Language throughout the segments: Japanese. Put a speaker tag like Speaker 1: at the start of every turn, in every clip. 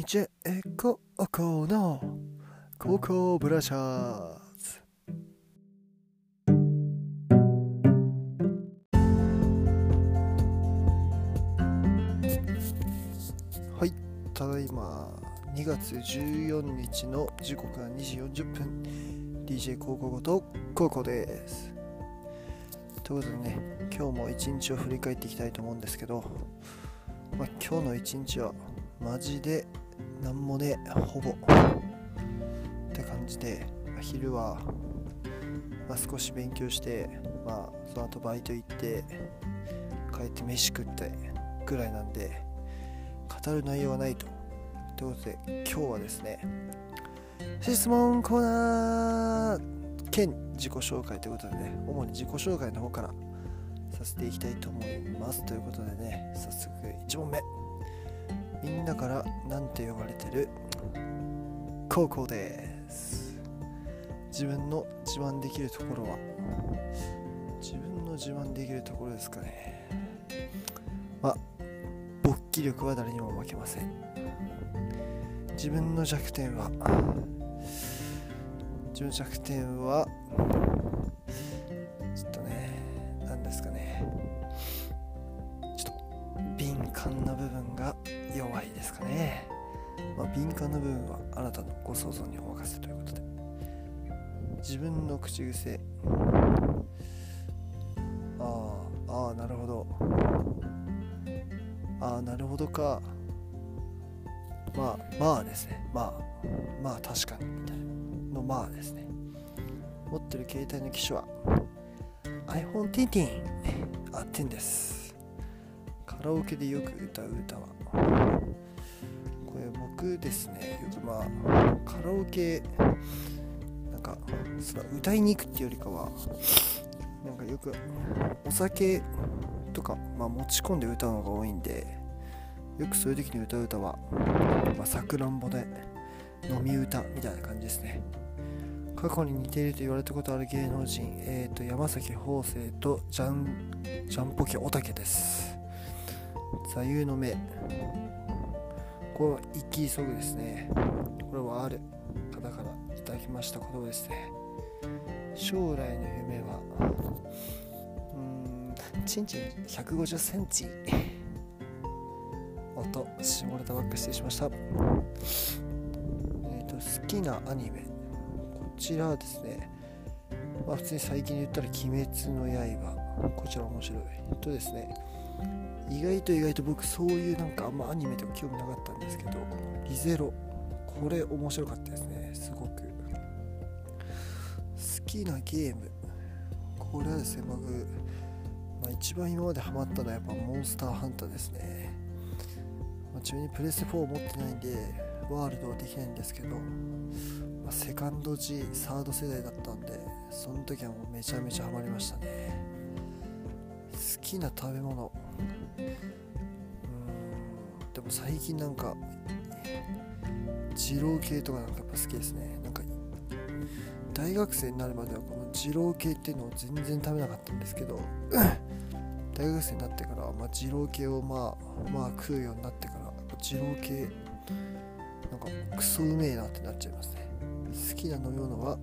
Speaker 1: DJ 高校の高校ブラシャーズはいただいま。2月14日の時刻は2時40分 DJ 高校ごと高校です。ということでね今日も一日を振り返っていきたいと思うんですけど、まあ、今日の一日はマジでなんもねほぼ。って感じで、昼は、まあ、少し勉強して、まあ、その後バイト行って帰って飯食ってぐらいなんで語る内容はないと。ということで今日はですね質問コーナー兼自己紹介ということでね主に自己紹介の方からさせていきたいと思います。ということでね早速1問目。みんなから何て呼ばれてる？高校です。自分の自慢できるところは？自分の自慢できるところですかね。まあ勃起力は誰にも負けません。自分の弱点は？自分の弱点は？ちょっとね何ですかね。ちょっと敏感な部分が弱いですかね、まあ、敏感な部分はあなたのご想像にお任せということで。自分の口癖。ああああなるほど。ああなるほどか。まあまあですね。まあまあ確かに。みたいなのまあですね。持ってる携帯の機種は iPhone10 あ10です。カラオケでよく歌う歌は。僕ですね。よくまあカラオケなんかそ歌いに行くっていうよりかはなんかよくお酒とか、まあ、持ち込んで歌うのが多いんでよくそういう時に歌う歌はまさくらんぼで飲み歌みたいな感じですね。過去に似ていると言われたことある芸能人、えー、と山崎邦生とジャンジャンポケおたけです。座右の銘これは生き急ぐですね。これはある。方からいただきました言葉ですね。将来の夢はうーんちんちん150センチ。音下ネタばっか失礼しました。えっ、と好きなアニメ。こちらはですねまあ普通に最近で言ったら「鬼滅の刃」こちら面白い。とですね意外と意外と僕そういうなんかあんまアニメとか興味なかったんですけどリゼロ。これ面白かったですね。すごく。好きなゲーム。これはですね僕、まあ、一番今までハマったのはやっぱモンスターハンターですね、まあ、自分にプレス4持ってないんでワールドはできないんですけど、まあ、セカンド G サード世代だったんでその時はもうめちゃめちゃハマりましたね。きな食べ物。うん。でも最近なんか二郎系とかなんかやっぱ好きですね。なんか大学生になるまではこの二郎系っていうのを全然食べなかったんですけど大学生になってから、まあ、二郎系をまあまあ食うようになってから二郎系なんかクソうめえなってなっちゃいますね。好きな飲み物は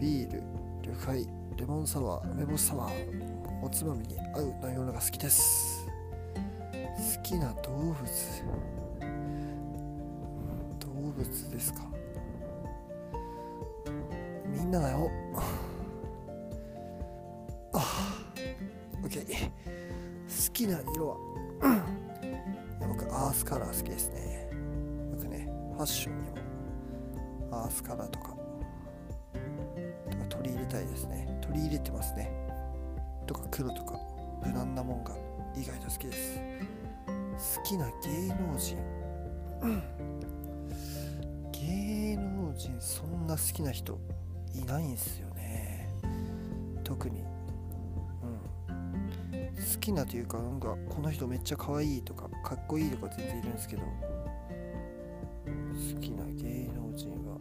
Speaker 1: ビール緑杯レモンサワーメモサワー。おつまみに合う飲み物が好きです。好きな動物。動物ですか。みんなだよ。あ OK 好きな色は。僕アースカラー好きですね。僕ねファッションにもアースカラーとか取り入れたいですね。取り入れてますね。とか黒とか無難なもんが意外と好きです。好きな芸能人。芸能人そんな好きな人いないんすよね。特に。うん。好きなというかなんかこの人めっちゃ可愛いとかかっこいいとか全然いるんですけど好きな芸能人は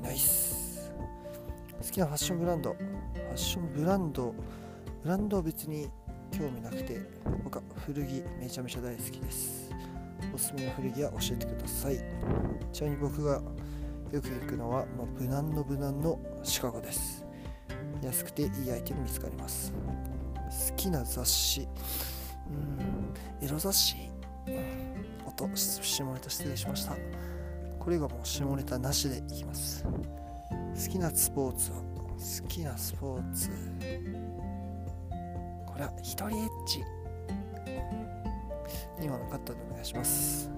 Speaker 1: いないっす。好きなファッションブランド。ファッションブランドブランドは別に興味なくて僕は古着めちゃめちゃ大好きです。おすすめの古着屋教えてください。ちなみに僕がよく行くのは、まあ、無難の無難のシカゴです。安くていいアイテム見つかります。好きな雑誌。うん。エロ雑誌？音下ネタ失礼しました。これがもう下ネタなしでいきます。好きなスポーツは？好きなスポーツ。これは一人エッチ。今のカットでお願いします。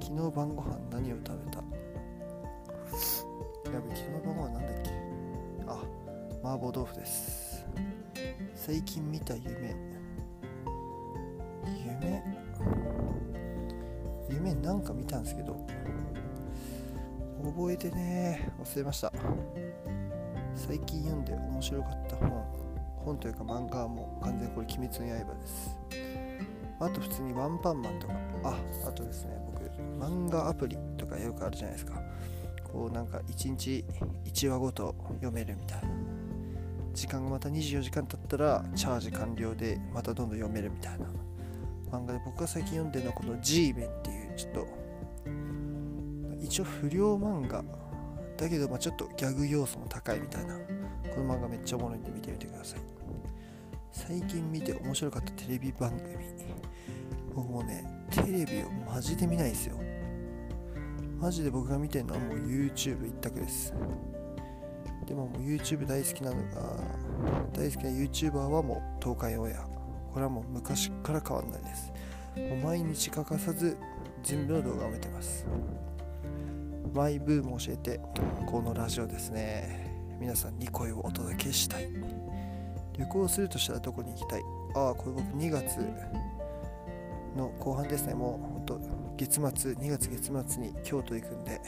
Speaker 1: 昨日晩ご飯何を食べた？やべ昨日晩ご飯なんだっけ？あ麻婆豆腐です。最近見た夢。夢？夢なんか見たんですけど。覚えてね忘れました。最近読んで面白かった本。本というか漫画はもう完全にこれ「鬼滅の刃」です。あと普通にワンパンマンとか。ああとですね僕漫画アプリとかよくあるじゃないですか。こうなんか1日1話ごと読めるみたいな。時間がまた24時間経ったらチャージ完了でまたどんどん読めるみたいな。漫画で僕が最近読んでるのはこの G メンっていうちょっと一応不良漫画。だけどまあちょっとギャグ要素も高いみたいな。この漫画めっちゃおもろいんで見てみてください。最近見て面白かったテレビ番組。僕もうねテレビをマジで見ないですよ。マジで僕が見てるのはもう YouTube 一択です。でももう YouTube 大好きなのが大好きな YouTuber はもう東海オンエア。これはもう昔から変わんないです。もう毎日欠かさず全部の動画を見てます。マイブーム教えてこのラジオですね。皆さんに声をお届けしたい。旅行するとしたらどこに行きたい？ああこれ僕2月の後半ですね。もうほんと月末2月月末に京都行くんで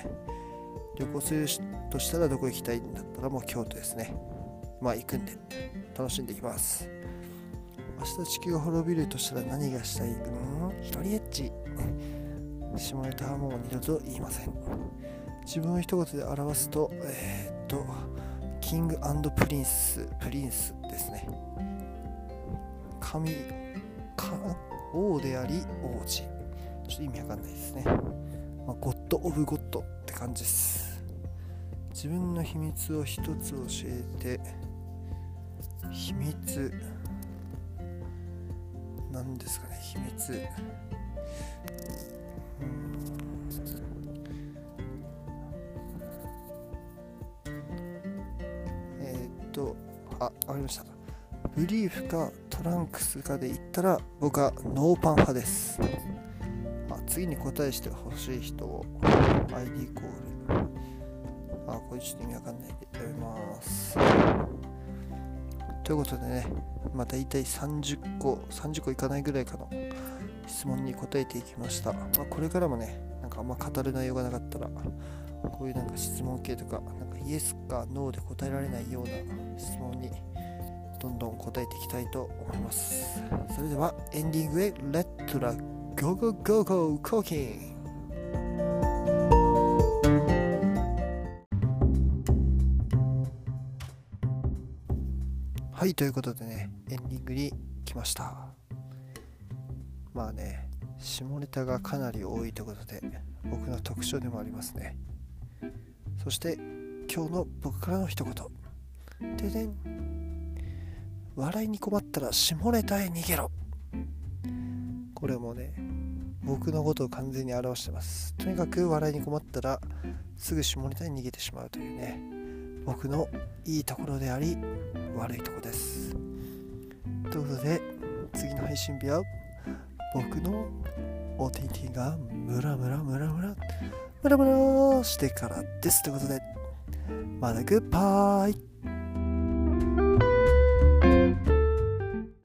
Speaker 1: 旅行するとしたらどこ行きたいんだったらもう京都ですね。まあ行くんで。楽しんでいきます。明日地球が滅びるとしたら何がしたい？うん一人エッチ。下ネタはもう二度と言いません。自分を一言で表すとえー、っと King Prince Prince ですね。神王であり王子。ちょっと意味わかんないですね、まあ、 God of God って感じです。自分の秘密を一つ教えて秘密。なんですかね秘密。りました。ブリーフかトランクスかで言ったら僕はノーパン派です。あ次に答えしてほしい人を ID コール。あこれちょっと意味わかんないでやめます。ということでねまあ大体30個30個いかないぐらいかの質問に答えていきました、まあ、これからもねなんかあんま語る内容がなかったらこういうなんか質問系とかなんかイエスかノーで答えられないような質問にどんどん答えていきたいと思います。それではエンディングへレッツラゴゴゴゴコーキン。はいということでねエンディングに来ました。まあね下ネタがかなり多いということで僕の特徴でもありますね。そして今日の僕からの一言。ででん。笑いに困ったら下ネタへ逃げろ。これもね僕のことを完全に表してます。とにかく笑いに困ったらすぐ下ネタに逃げてしまうというね僕のいいところであり悪いとこです。ということで次の配信日は僕の OTT がムラムラムラムラムラムラしてからです。ということでまだグッバイ。